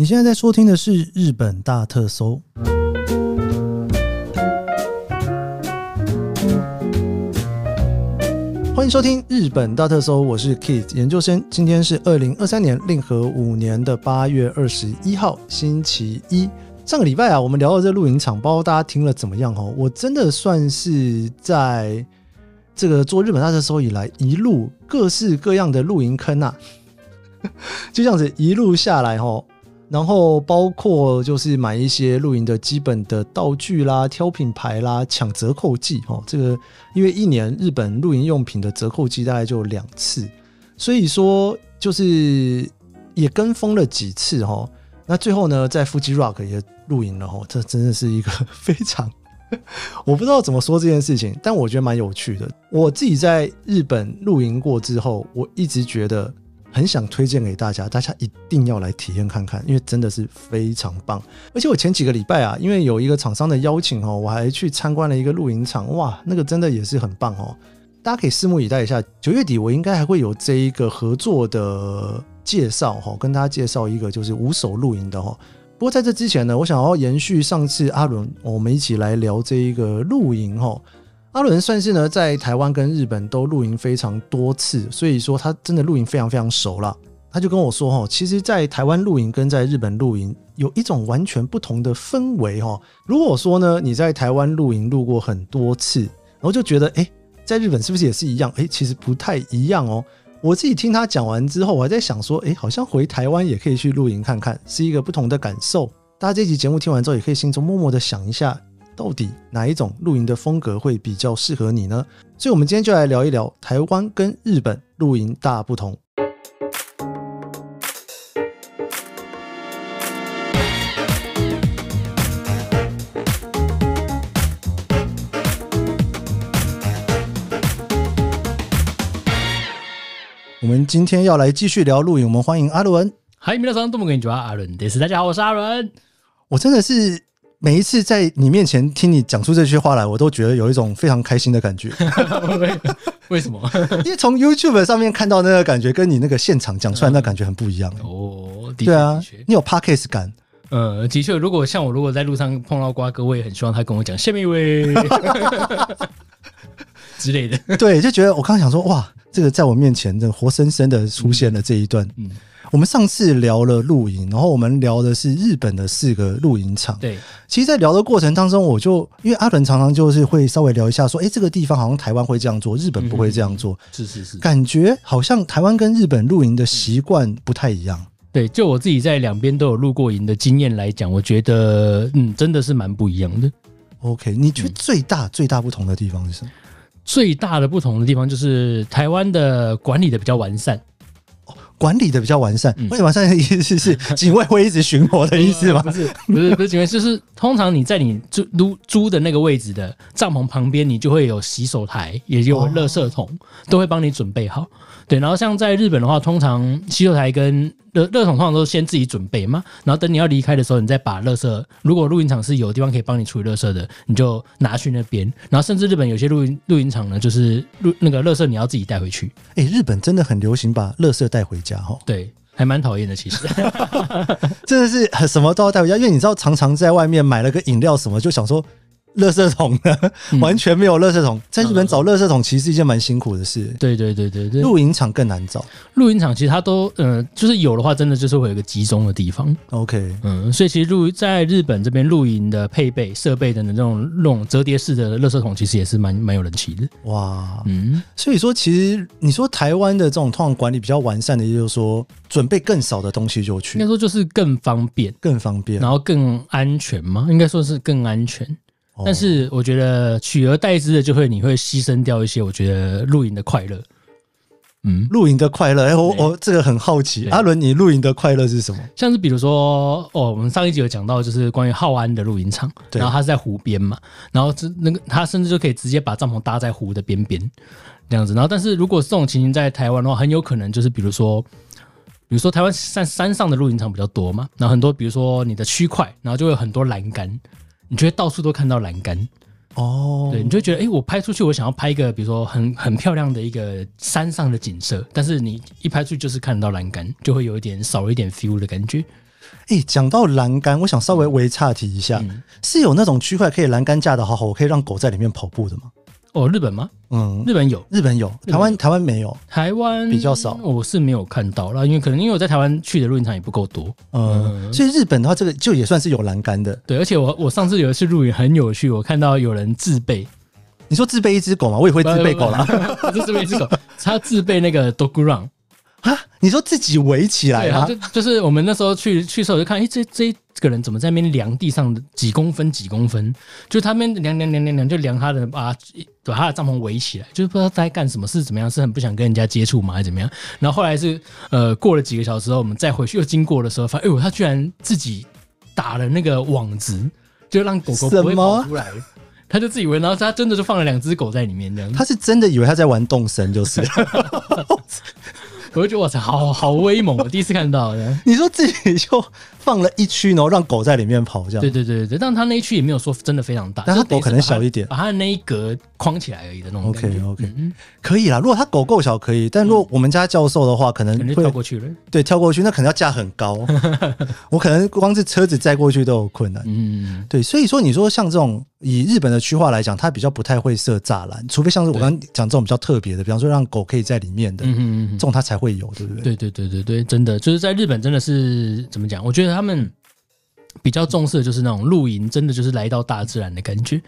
你现在在收听的是《日本大特搜》，欢迎收听《日本大特搜》，我是 Keith 研究生。今天是二零二三年令和五年的八月二十一号，星期一。上个礼拜啊，我们聊到这露营场，不知道大家听了怎么样哦？我真的算是在这个做日本大特搜以来，一路各式各样的露营坑啊，就这样子一路下来哦。然后包括就是买一些露营的基本的道具啦，挑品牌啦，抢折扣季哦。这个因为一年日本露营用品的折扣季大概就两次，所以说就是也跟风了几次哈。那最后呢，在 Fuji Rock 也露营了哈。这真的是一个非 常我不知道怎么说这件事情，但我觉得蛮有趣的。我自己在日本露营过之后，我一直觉得。很想推荐给大家，大家一定要来体验看看，因为真的是非常棒。而且我前几个礼拜啊，因为有一个厂商的邀请哦，我还去参观了一个露营场，哇，那个真的也是很棒哦。大家可以拭目以待一下，九月底我应该还会有这一个合作的介绍哈，跟大家介绍一个就是无手露营的哈。不过在这之前呢，我想要延续上次阿伦我们一起来聊这一个露营哈。阿伦算是呢，在台湾跟日本都露营非常多次，所以说他真的露营非常非常熟了。他就跟我说哈，其实，在台湾露营跟在日本露营有一种完全不同的氛围哈。如果说呢，你在台湾露营露过很多次，然后就觉得哎，在日本是不是也是一样？哎，其实不太一样哦。我自己听他讲完之后，我还在想说，哎，好像回台湾也可以去露营看看，是一个不同的感受。大家这集节目听完之后，也可以心中默默的想一下。到底哪一种露营的风格会比较适合你呢？所以，我们今天就来聊一聊台湾跟日本露营大不同。我们今天要来继续聊露营，我们欢迎阿伦。嗨，皆さん、どうもこんにちは。阿伦です。大家好，我是阿伦。我真的是。 每一次在你面前听你讲出这些话来，我都觉得有一种非常开心的感觉。为什么？因为从 YouTube 上面看到那个感觉，跟你那个现场讲出来那感觉很不一样。哦，对啊，你有 Podcast 感。呃，的确，如果像我，如果在路上碰到瓜哥，我也很希望他跟我讲下面一位之类的。对，就觉得我刚刚想说，哇，这个在我面前，这活生生的出现了这一段。嗯。嗯我们上次聊了露营，然后我们聊的是日本的四个露营场。对，其实，在聊的过程当中，我就因为阿伦常常就是会稍微聊一下，说，哎，这个地方好像台湾会这样做，日本不会这样做。是是是，感觉好像台湾跟日本露营的习惯不太一样。对，就我自己在两边都有露过营的经验来讲，我觉得，嗯，真的是蛮不一样的。OK，你觉得最大最大不同的地方是什么？最大的不同的地方就是台湾的管理的比较完善。管理的比较完善，管理完善的意思是 警卫会一直巡逻的意思吗？不是，不是，不是警卫，就是通常你在你租租租的那个位置的帐篷旁边，你就会有洗手台，也就有垃圾桶，都会帮你准备好。对，然后像在日本的话，通常洗手台跟垃垃圾桶通常都先自己准备嘛，然后等你要离开的时候，你再把垃圾，如果露营场是有地方可以帮你处理垃圾的，你就拿去那边。然后甚至日本有些露营露营场呢，就是露那个垃圾你要自己带回去。哎，日本真的很流行把垃圾带回家哈。对，还蛮讨厌的，其实 真的是什么都要带回家，因为你知道，常常在外面买了个饮料什么，就想说。垃圾桶的？完全没有垃圾桶。嗯、在日本找垃圾桶其实是一件蛮辛苦的事。对对对对对，露营场更难找。露营场其实它都，呃，就是有的话，真的就是会有一个集中的地方。OK，嗯，所以其实露在日本这边露营的配备设备等等这种那种折叠式的垃圾桶，其实也是蛮蛮有人气的。哇，嗯，所以说其实你说台湾的这种通常管理比较完善的，也就是说准备更少的东西就去，应该说就是更方便，更方便，然后更安全吗，应该说是更安全。但是我觉得取而代之的就会你会牺牲掉一些我觉得露营的快乐，嗯，露营的快乐，哎，我我这个很好奇，阿伦，你露营的快乐是什么？像是比如说，哦，我们上一集有讲到就是关于浩安的露营场，然后它是在湖边嘛，然后这那个他甚至就可以直接把帐篷搭在湖的边边这样子，然后但是如果这种情形在台湾的话，很有可能就是比如说，比如说台湾山山上的露营场比较多嘛，然后很多比如说你的区块，然后就会有很多栏杆。你觉得到处都看到栏杆哦，对，你就觉得哎、欸，我拍出去，我想要拍一个，比如说很很漂亮的一个山上的景色，但是你一拍出去就是看得到栏杆，就会有一点少了一点 feel 的感觉。哎，讲到栏杆，我想稍微微岔题一下，嗯、是有那种区块可以栏杆架的好好，我可以让狗在里面跑步的吗？哦，日本吗？嗯，日本有，日本有，台湾台湾没有，台湾比较少，我是没有看到啦，因为可能因为我在台湾去的露营场也不够多，嗯，所以日本的话，这个就也算是有栏杆的，对，而且我我上次有一次露营很有趣，我看到有人自备，你说自备一只狗吗？我也会自备狗啦，不是自备一只狗，他自备那个 dog run。啊！你说自己围起来啊？就就是我们那时候去去的时候，就看，哎，这这这个人怎么在那边量地上的几公分几公分？就他们量量量量量，就量他的把把他的帐篷围起来，就是不知道在干什么，是怎么样？是很不想跟人家接触吗？还是怎么样？然后后来是呃，过了几个小时后，我们再回去又经过的时候，发现哎呦，他居然自己打了那个网子，就让狗狗不会跑出来。他就自以为，然后他真的就放了两只狗在里面，这样。他是真的以为他在玩动森，就是。我就觉得哇塞，好好威猛！我第一次看到的。你说自己就放了一区，然后让狗在里面跑，这样。对对对对，但他那一区也没有说真的非常大，但他狗可能小一点，把他的那一格框起来而已的那种感觉。OK OK，嗯，可以啦。如果他狗够小，可以。但如果我们家教授的话，可能会跳过去了。对，跳过去，那可能要架很高。我可能光是车子载过去都有困难。嗯，对。所以说，你说像这种。以日本的区划来讲，它比较不太会设栅栏，除非像是我刚刚讲这种比较特别的，比方说让狗可以在里面的，这种它才会有，对不对？对对对对对，真的就是在日本真的是怎么讲？我觉得他们比较重视的就是那种露营，真的就是来到大自然的感觉。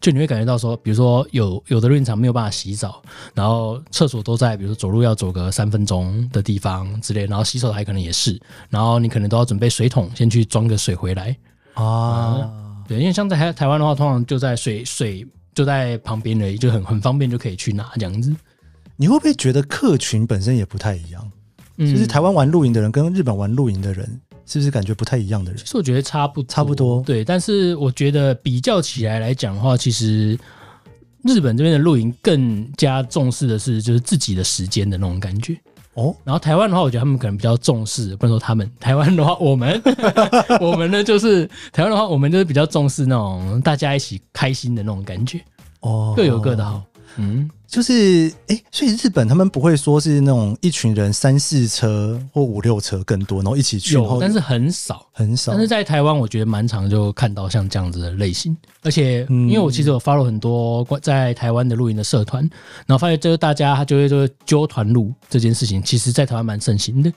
就你会感觉到说，比如说有有的露营场没有办法洗澡，然后厕所都在，比如说走路要走个三分钟的地方之类，然后洗手台可能也是，然后你可能都要准备水桶，先去装个水回来啊。嗯对，因为像在台台湾的话，通常就在水水就在旁边而已，就很很方便就可以去拿这样子。你会不会觉得客群本身也不太一样？嗯，就是台湾玩露营的人跟日本玩露营的人，是不是感觉不太一样的人？其实我觉得差不差不多。对，但是我觉得比较起来来讲的话，其实日本这边的露营更加重视的是就是自己的时间的那种感觉。哦，然后台湾的话，我觉得他们可能比较重视，不能说他们。台湾的话，我们 我们呢，就是台湾的话，我们就是比较重视那种大家一起开心的那种感觉。哦，各有各的好。嗯，就是哎，所以日本他们不会说是那种一群人三四车或五六车更多，然后一起去，有，但是很少很少。但是在台湾，我觉得蛮常就看到像这样子的类型。而且，因为我其实有 follow 很多在台湾的露营的社团，然后发现就是大家他就会就揪团露这件事情，其实在台湾蛮盛行的。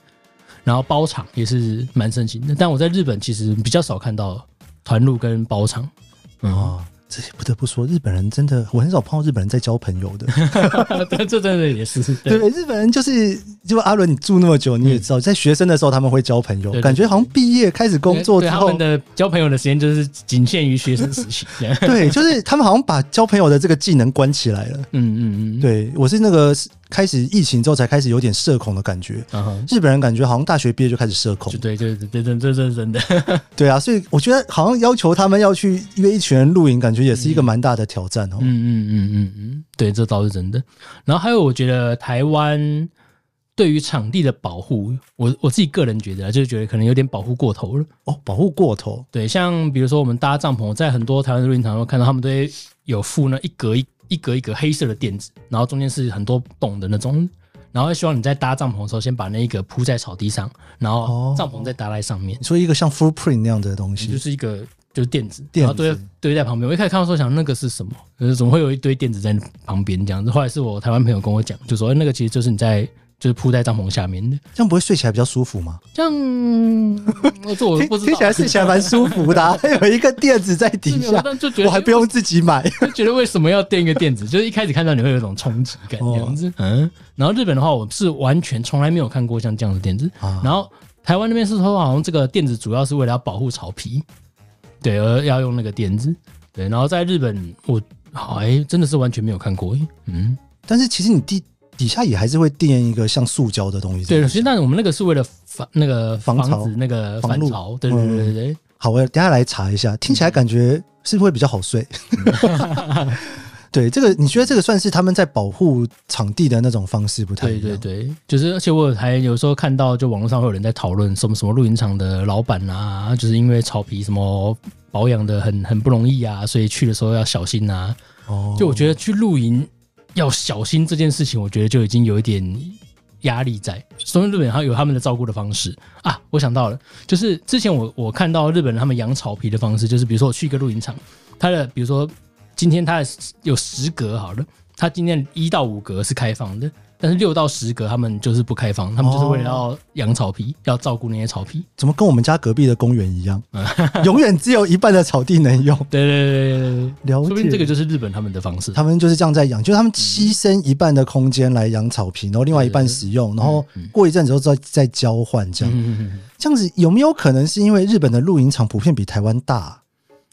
然后包场也是蛮盛行的，但我在日本其实比较少看到团露跟包场。嗯。这不得不说，日本人真的，我很少碰到日本人在交朋友的。这真的也是 对，对日本人就是，就阿伦，你住那么久，你也知道，在学生的时候他们会交朋友，感觉好像毕业开始工作之后，他们的交朋友的时间就是仅限于学生时期。对，就是他们好像把交朋友的这个技能关起来了。嗯嗯嗯，对我是那个。开始疫情之后才开始有点社恐的感觉。Uh. 日本人感觉好像大学毕业就开始社恐。对对对对，这这是真的。对啊，所以我觉得好像要求他们要去约一群人露营，感觉也是一个蛮大的挑战哦。嗯嗯嗯嗯嗯，对，这倒是真的。然后还有，我觉得台湾对于场地的保护，我我自己个人觉得，就是觉得可能有点保护过头了。哦，保护过头。对，像比如说我们搭帐篷，在很多台湾的露营场都看到他们都会有附那一格一。一格一格黑色的垫子，然后中间是很多洞的那种，然后希望你在搭帐篷的时候，先把那一个铺在草地上，然后帐篷再搭在上面。所以、哦、一个像 footprint 那样的东西，就是一个就是垫子，然后堆堆在旁边。我一开始看到时候想那个是什么？就是怎么会有一堆垫子在旁边这样子？后来是我台湾朋友跟我讲，就说那个其实就是你在。就是铺在帐篷下面的，这样不会睡起来比较舒服吗？这样，我这我不知道，听起来睡起来蛮舒服的，啊，还有一个垫子在底下，就觉得我还不用自己买，就觉得为什么要垫一个垫子？就是一开始看到你会有一种冲击感这样子，嗯。然后日本的话，我是完全从来没有看过像这样的垫子。然后台湾那边是说，好像这个垫子主要是为了要保护草皮，对，而要用那个垫子。对，然后在日本，我还真的是完全没有看过，嗯。但是其实你第。底下也还是会垫一个像塑胶的东西。对，其实但是我们那个是为了防那个防潮那个防潮。对对对对对。好，我等下来查一下，听起来感觉是不是会比较好睡？对，这个你觉得这个算是他们在保护场地的那种方式不太？对对对，就是而且我还有时候看到，就网络上会有人在讨论什么什么露营场的老板啊，就是因为草皮什么保养的很很不容易啊，所以去的时候要小心啊。哦，就我觉得去露营。要小心这件事情，我觉得就已经有一点，压力在，所以日本还有他们的照顾的方式啊。我想到了，就是之前我我看到日本人他们养草皮的方式，就是比如说我去一个露营场，他的比如说今天他有十格好了，他今天一到五格是开放的。但是六到十格他们就是不开放，他们就是为了要养草皮，哦、要照顾那些草皮。怎么跟我们家隔壁的公园一样，永远只有一半的草地能用？对对对对对，了解。说不定这个就是日本他们的方式，他们就是这样在养，就是他们牺牲一半的空间来养草皮，然后另外一半使用，然后过一阵子之后再再交换这样。这样子有没有可能是因为日本的露营场普遍比台湾大？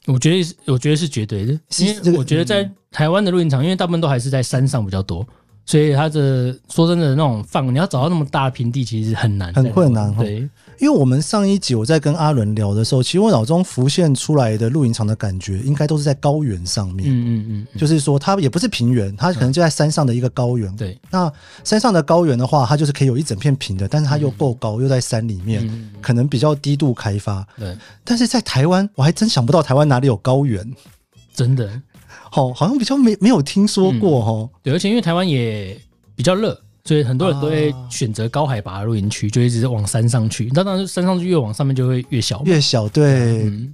我觉得我觉得是绝对的，因为我觉得在台湾的露营场，因为大部分都还是在山上比较多。所以他的说真的那种放，你要找到那么大的平地，其实很难，很困难。对，因为我们上一集我在跟阿伦聊的时候，其实我脑中浮现出来的露营场的感觉，应该都是在高原上面。嗯嗯嗯，就是说它也不是平原，它可能就在山上的一个高原。对，那山上的高原的话，它就是可以有一整片平的，但是它又够高，又在山里面，可能比较低度开发。对，但是在台湾，我还真想不到台湾哪里有高原，真的。好，好像比较没没有听说过哈、嗯。对，而且因为台湾也比较热，所以很多人都会选择高海拔的露营区，就一直往山上去。那当然，山上去越往上面就会越小，越小。对，嗯、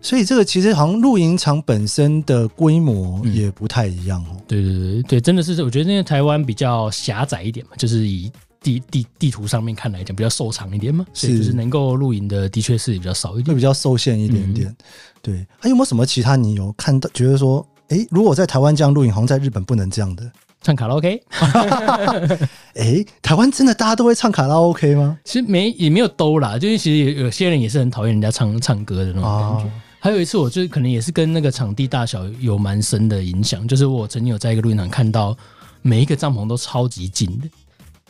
所以这个其实好像露营场本身的规模也不太一样哦、嗯。对对对对，真的是，我觉得因为台湾比较狭窄一点嘛，就是以地地地图上面看来讲比较瘦长一点嘛，所以就是能够露营的的确是比较少一点，会比较受限一点点。嗯、对，还、啊、有没有什么其他你有看到觉得说？哎，如果在台湾这样录影，好像在日本不能这样的唱卡拉 OK。哎，台湾真的大家都会唱卡拉 OK 吗？其实没也没有都啦，就是其实有有些人也是很讨厌人家唱唱歌的那种感觉。啊、还有一次，我就可能也是跟那个场地大小有蛮深的影响，就是我曾经有在一个录音场看到每一个帐篷都超级近的，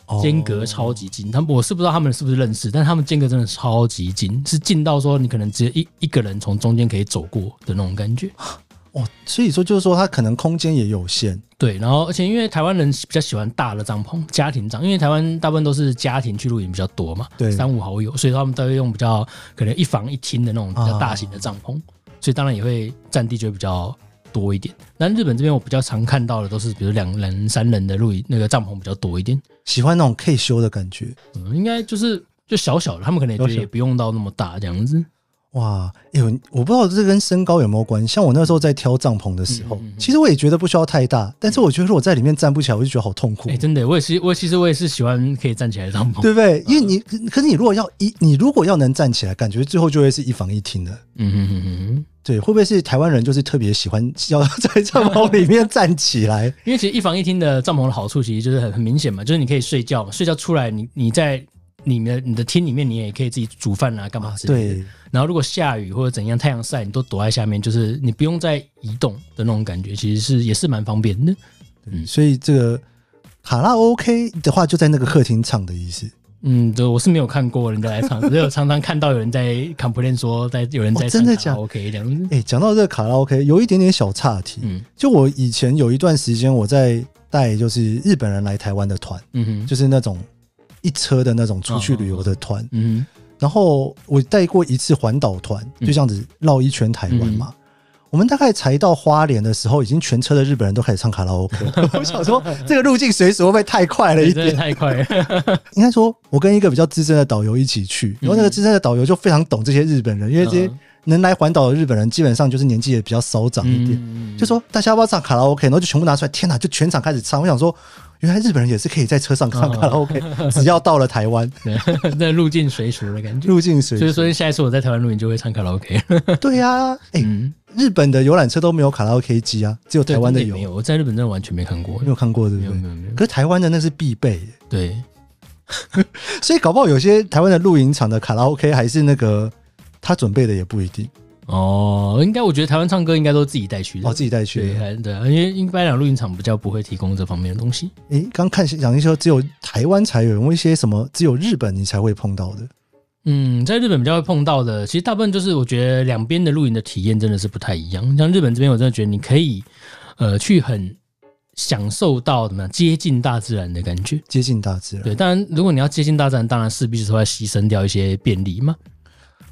哦、间隔超级近。他们我是不知道他们是不是认识，但他们间隔真的超级近，是近到说你可能只有一一个人从中间可以走过的那种感觉。哦，所以说就是说，它可能空间也有限。对，然后而且因为台湾人比较喜欢大的帐篷，家庭帐，因为台湾大部分都是家庭去露营比较多嘛，对，三五好友，所以他们都会用比较可能一房一厅的那种比较大型的帐篷，啊、所以当然也会占地就会比较多一点。但日本这边我比较常看到的都是，比如两人、三人的露营那个帐篷比较多一点，喜欢那种可以修的感觉。嗯，应该就是就小小的，他们可能也觉得也不用到那么大这样子。哇，哎呦我不知道这跟身高有没有关系。像我那时候在挑帐篷的时候，嗯嗯嗯、其实我也觉得不需要太大，但是我觉得如果在里面站不起来，我就觉得好痛苦。哎、欸，真的，我也是，我其实我也是喜欢可以站起来的帐篷，对不对？因为你，可是你如果要一，你如果要能站起来，感觉最后就会是一房一厅的。嗯嗯嗯嗯，对，会不会是台湾人就是特别喜欢要在帐篷里面 站起来？因为其实一房一厅的帐篷的好处其实就是很很明显嘛，就是你可以睡觉，睡觉出来你你在。里面你的厅里面，你也可以自己煮饭啊，干嘛之类的。对。然后如果下雨或者怎样，太阳晒，你都躲在下面，就是你不用再移动的那种感觉，其实是也是蛮方便的。嗯，所以这个卡拉 OK 的话，就在那个客厅唱的意思。嗯，对，我是没有看过人家来唱，只有常常看到有人在 complain 说，在有人在 唱卡拉 OK 这样子。哎，讲到这个卡拉 OK，有一点点小岔题。嗯，就我以前有一段时间我在带，就是日本人来台湾的团，嗯哼，就是那种。一车的那种出去旅游的团，嗯，然后我带过一次环岛团，就这样子绕一圈台湾嘛。我们大概才到花莲的时候，已经全车的日本人都开始唱卡拉 OK。我想说，这个路径随时会不会太快了一点？太快了。应该说，我跟一个比较资深的导游一起去，然后那个资深的导游就非常懂这些日本人，因为这些能来环岛的日本人基本上就是年纪也比较稍长一点，就说大家要不要唱卡拉 OK，然后就全部拿出来，天哪，就全场开始唱。我想说。原来日本人也是可以在车上唱卡拉 OK，只要到了台湾，那入境随俗的感觉。入境随俗，所以说下一次我在台湾露营就会唱卡拉 OK。对呀，哎，日本的游览车都没有卡拉 OK 机啊，只有台湾的有。没有，我在日本真的完全没看过，没有看过，对不对？没有没有。可是台湾的那是必备。对，所以搞不好有些台湾的露营场的卡拉 OK 还是那个他准备的也不一定。哦，应该我觉得台湾唱歌应该都自己带去的。哦，自己带去的。对，对，因为一般讲露营场比较不会提供这方面的东西。诶，刚看讲一说只有台湾才有，有一些什么只有日本你才会碰到的。嗯，在日本比较会碰到的，其实大部分就是我觉得两边的露营的体验真的是不太一样。像日本这边，我真的觉得你可以呃去很享受到怎么样接近大自然的感觉，接近大自然。对，当然如果你要接近大自然，当然势必是会牺牲掉一些便利嘛。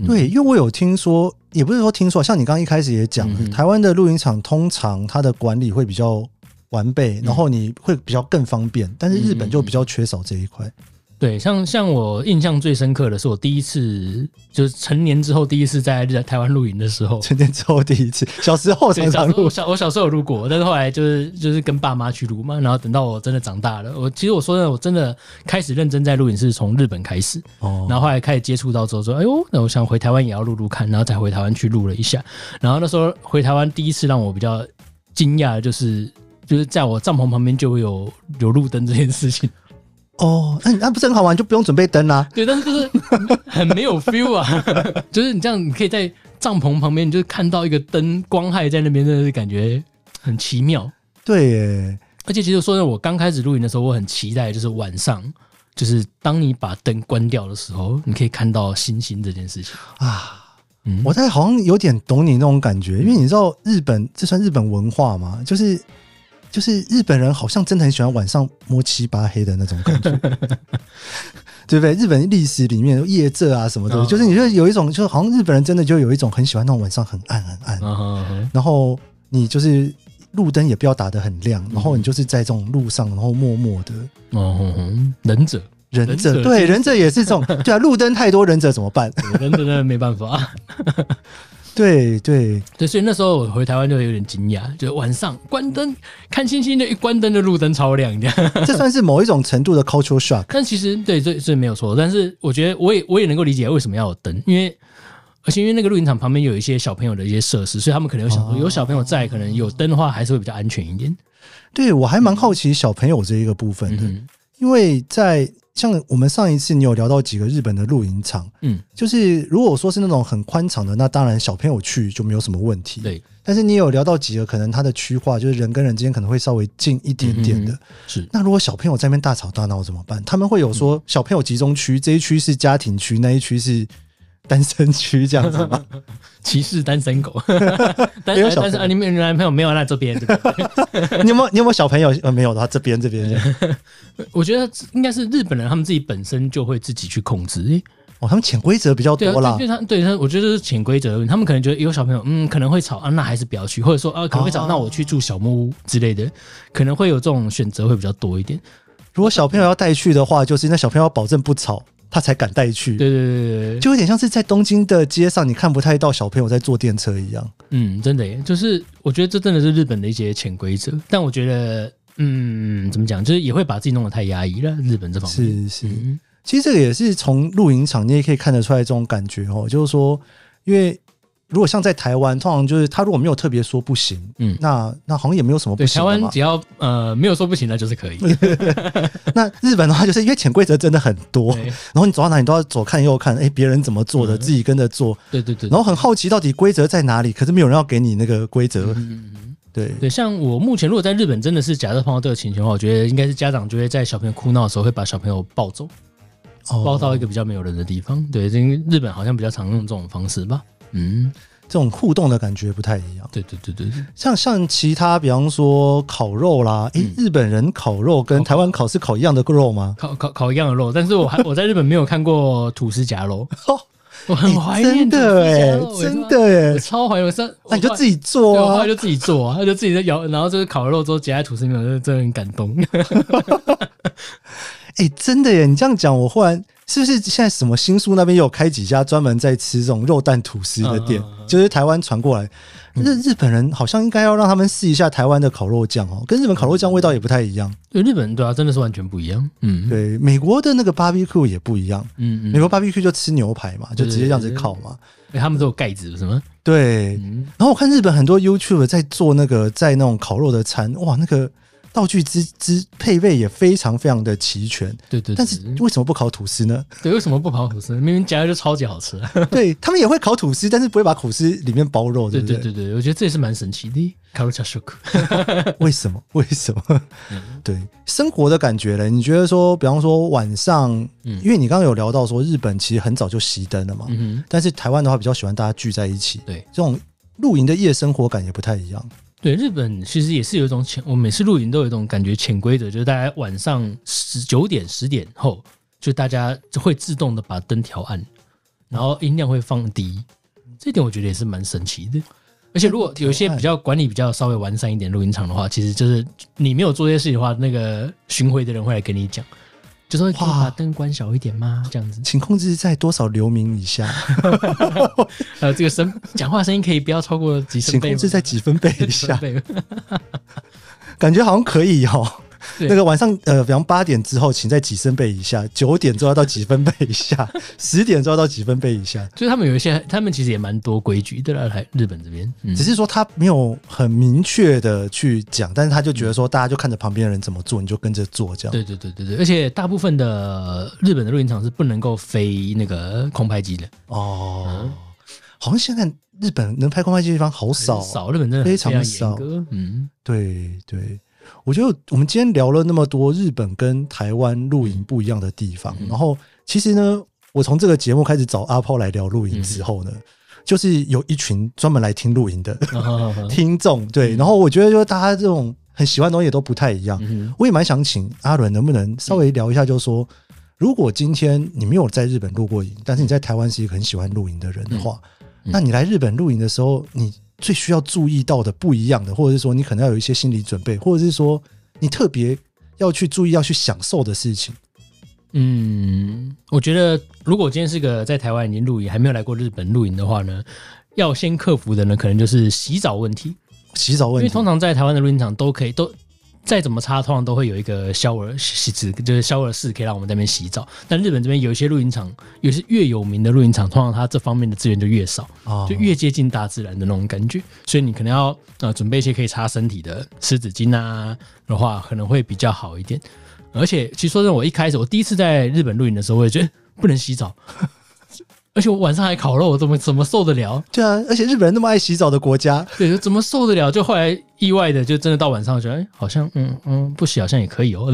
对，因为我有听说，也不是说听说，像你刚刚一开始也讲，嗯、台湾的露营场通常它的管理会比较完备，然后你会比较更方便。但是日本就比较缺少这一块。对，像像我印象最深刻的是我第一次就是成年之后第一次在在台湾露营的时候，成年之后第一次，小时候常常录，小我小时候有录过，但是后来就是就是跟爸妈去录嘛，然后等到我真的长大了，我其实我说真的，我真的开始认真在录影是从日本开始，哦，然后后来开始接触到之后说，哎呦，那我想回台湾也要录录看，然后再回台湾去录了一下，然后那时候回台湾第一次让我比较惊讶的就是就是在我帐篷旁边就会有有路灯这件事情。哦，那那不是很好玩，就不用准备灯啦。对，但是就是很没有 feel 啊，就是你这样，你可以在帐篷旁边，你就看到一个灯光害在那边，真的是感觉很奇妙。对耶，而且其实说呢，我刚开始露营的时候，我很期待，就是晚上，就是当你把灯关掉的时候，你可以看到星星这件事情啊。嗯，我在好像有点懂你那种感觉，因为你知道日本，这算日本文化吗？就是。就是日本人好像真的很喜欢晚上摸七八黑的那种感觉，对不对？日本历史里面夜色啊什么的，就是你就有一种，就好像日本人真的就有一种很喜欢那种晚上很暗很暗，然后你就是路灯也不要打得很亮，然后你就是在这种路上，然后默默的，哦，忍者，忍者，对，忍者也是这种，对啊，路灯太多，忍者怎么办？忍者真的没办法。对对对，所以那时候我回台湾就有点惊讶，就晚上关灯看星星就，一关灯就路灯超亮，这样 这算是某一种程度的 cultural shock。但其实对，这这没有错。但是我觉得我也我也能够理解为什么要有灯，因为而且因为那个露营场旁边有一些小朋友的一些设施，所以他们可能有想说有小朋友在，可能有灯的话还是会比较安全一点。对，我还蛮好奇小朋友这一个部分的，嗯、因为在。像我们上一次你有聊到几个日本的露营场，嗯，就是如果说是那种很宽敞的，那当然小朋友去就没有什么问题。对，但是你有聊到几个可能它的区划，就是人跟人之间可能会稍微近一点点的。嗯、是，那如果小朋友在那边大吵大闹怎么办？他们会有说小朋友集中区，这一区是家庭区，那一区是。单身区这样子吗？歧视单身狗，单身单身啊！你没有男朋友没有？那这边 你有没有？你有没有小朋友？呃，没有的话，这边这边。我觉得应该是日本人，他们自己本身就会自己去控制。欸、哦，他们潜规则比较多啦。对他，对他，我觉得是潜规则。他们可能觉得有小朋友，嗯，可能会吵啊，那还是不要去。或者说啊，可能会吵，那我去住小木屋之类的，可能会有这种选择会比较多一点。如果小朋友要带去的话，就是那小朋友要保证不吵。他才敢带去，对对对对，就有点像是在东京的街上，你看不太到小朋友在坐电车一样。嗯，真的耶，就是我觉得这真的是日本的一些潜规则。但我觉得，嗯，怎么讲，就是也会把自己弄得太压抑了。日本这方面是是，嗯、其实这个也是从露营场你也可以看得出来这种感觉哦，就是说，因为。如果像在台湾，通常就是他如果没有特别说不行，嗯，那那好像也没有什么不行。台湾只要呃没有说不行，那就是可以。那日本的话，就是因为潜规则真的很多，然后你走到哪里都要左看右看，哎、欸，别人怎么做的，嗯、自己跟着做。对对对。然后很好奇到底规则在哪里，可是没有人要给你那个规则。嗯嗯对对，像我目前如果在日本真的是假设碰到这个情形的话，我觉得应该是家长就会在小朋友哭闹的时候会把小朋友抱走，哦、抱到一个比较没有人的地方。对，因为日本好像比较常用这种方式吧。嗯。这种互动的感觉不太一样。对对对对，像像其他，比方说烤肉啦，诶，日本人烤肉跟台湾烤是烤一样的肉吗？烤烤烤一样的肉，但是我还 我在日本没有看过吐司夹肉。哦，我很怀念的哎，真的哎，超怀念。我那你就自己做啊，就自己做啊，他就自己在咬，然后就是烤了肉之后夹在吐司里面，就真的很感动。哎，真的耶！你这样讲，我忽然。是不是现在什么新宿那边又有开几家专门在吃这种肉蛋吐司的店？就是台湾传过来，日日本人好像应该要让他们试一下台湾的烤肉酱哦，跟日本烤肉酱味道也不太一样。对，日本对啊，真的是完全不一样。嗯，对，美国的那个 barbecue 也不一样。嗯嗯，美国 barbecue 就吃牛排嘛，就直接这样子烤嘛。哎，他们都有盖子是吗？对。然后我看日本很多 YouTube 在做那个在那种烤肉的餐，哇，那个。道具之之配备也非常非常的齐全，对，对对。但是为什么不烤吐司呢？对，为什么不烤吐司？明明夹的就超级好吃。对，他们也会烤吐司，但是不会把吐司里面包肉，对不对？对对对，我觉得这也是蛮神奇的。卡路加舒克，为什么？为什么？对，生活的感觉嘞？你觉得说，比方说晚上，嗯，因为你刚刚有聊到说日本其实很早就熄灯了嘛，嗯哼。但是台湾的话比较喜欢大家聚在一起，对，这种露营的夜生活感也不太一样。对，日本其实也是有一种潜，我每次露营都有一种感觉，潜规则就是大家晚上十九点十点后，就大家就会自动的把灯调暗，然后音量会放低。这点我觉得也是蛮神奇的。而且如果有一些比较管理比较稍微完善一点露营场的话，其实就是你没有做这些事情的话，那个巡回的人会来跟你讲，就说可以把灯关小一点吗？这样子，请控制在多少流明以下？呃，这个声讲话声音可以不要超过几声，请控制在几分贝以下？感觉好像可以哦。那个晚上，呃，比方八点之后，请在几分贝以下；九点之后要到几分贝以下；十点之后到几分贝以下。所以他们有一些，他们其实也蛮多规矩的啦。来日本这边，嗯、只是说他没有很明确的去讲，但是他就觉得说，大家就看着旁边的人怎么做，你就跟着做这样。对对对对对，而且大部分的日本的露营场是不能够飞那个空拍机的哦。嗯、好像现在日本能拍空拍机的地方好少，少日本真的非常严格。嗯，对对。我觉得我们今天聊了那么多日本跟台湾露营不一样的地方，然后其实呢，我从这个节目开始找阿炮来聊露营之后呢，就是有一群专门来听露营的 听众，对，然后我觉得就是大家这种很喜欢的东西也都不太一样，我也蛮想请阿伦能不能稍微聊一下，就是说，如果今天你没有在日本露过营，但是你在台湾是一个很喜欢露营的人的话，那你来日本露营的时候，你最需要注意到的不一样的，或者是说你可能要有一些心理准备，或者是说你特别要去注意、要去享受的事情。嗯，我觉得如果今天是个在台湾已经露营，还没有来过日本露营的话呢，要先克服的呢，可能就是洗澡问题。洗澡问题，因为通常在台湾的露营场都可以都。再怎么差，通常都会有一个消耳洗池，就是消耳室，可以让我们在那边洗澡。但日本这边有一些露营场，有些越有名的露营场，通常它这方面的资源就越少，就越接近大自然的那种感觉。所以你可能要呃准备一些可以擦身体的湿纸巾啊的话，可能会比较好一点。而且其实说真的，我一开始我第一次在日本露营的时候，我也觉得不能洗澡。而且我晚上还烤肉，我怎么怎么受得了？对啊，而且日本人那么爱洗澡的国家，对，怎么受得了？就后来意外的，就真的到晚上觉得，哎，好像嗯嗯，不洗好像也可以哦。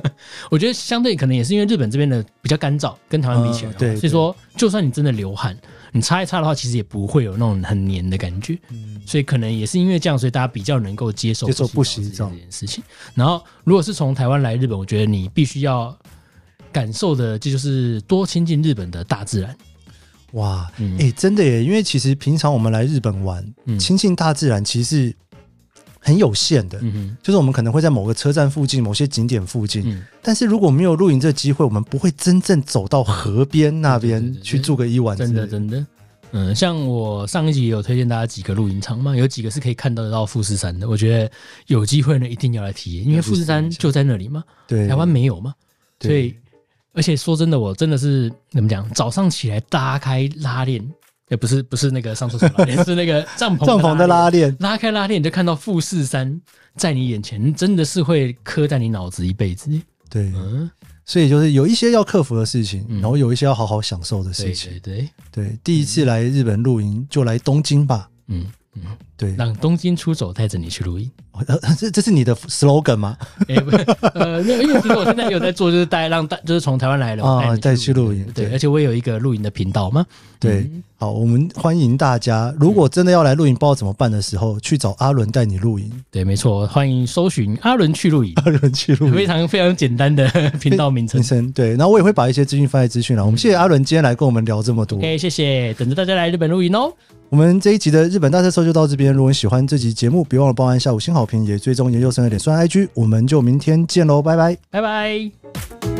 我觉得相对可能也是因为日本这边的比较干燥，跟台湾比起来，嗯、对，所以说就算你真的流汗，你擦一擦的话，其实也不会有那种很黏的感觉。嗯，所以可能也是因为这样，所以大家比较能够接受接受不洗澡这件事情。然后，如果是从台湾来日本，我觉得你必须要感受的，这就是多亲近日本的大自然。哇，哎、嗯欸，真的耶！因为其实平常我们来日本玩，亲近大自然其实很有限的。嗯哼，就是我们可能会在某个车站附近、某些景点附近，嗯、但是如果没有露营这个机会，我们不会真正走到河边那边去住个一晚。真的，真的，嗯，像我上一集也有推荐大家几个露营场嘛，有几个是可以看得到富士山的。我觉得有机会呢，一定要来体验，因为富士山就在那里嘛，对，台湾没有嘛，所以。而且说真的，我真的是怎么讲？早上起来拉开拉链，也不是不是那个上厕所拉链，是那个帐篷帐篷的拉链。拉开拉链，你就看到富士山在你眼前，真的是会刻在你脑子一辈子。对，嗯，所以就是有一些要克服的事情，然后有一些要好好享受的事情。对对对，第一次来日本露营，就来东京吧。嗯。嗯，对，让东京出走带着你去录音，呃，这这是你的 slogan 吗？哎，不是，呃，因为其实我现在有在做，就是带让带，就是从台湾来了啊，带去露营，对，而且我也有一个露营的频道嘛，对，好，我们欢迎大家，如果真的要来露营，不知道怎么办的时候，去找阿伦带你露营，对，没错，欢迎搜寻阿伦去露营，阿伦去露营，非常非常简单的频道名称，对，然后我也会把一些资讯放在资讯栏，我们谢谢阿伦今天来跟我们聊这么多，OK，谢谢，等着大家来日本露营哦。我们这一集的日本大特搜就到这边。如果你喜欢这集节目，别忘了帮按下五星好评，也追踪研究生的脸书 IG。我们就明天见喽，拜拜，拜拜。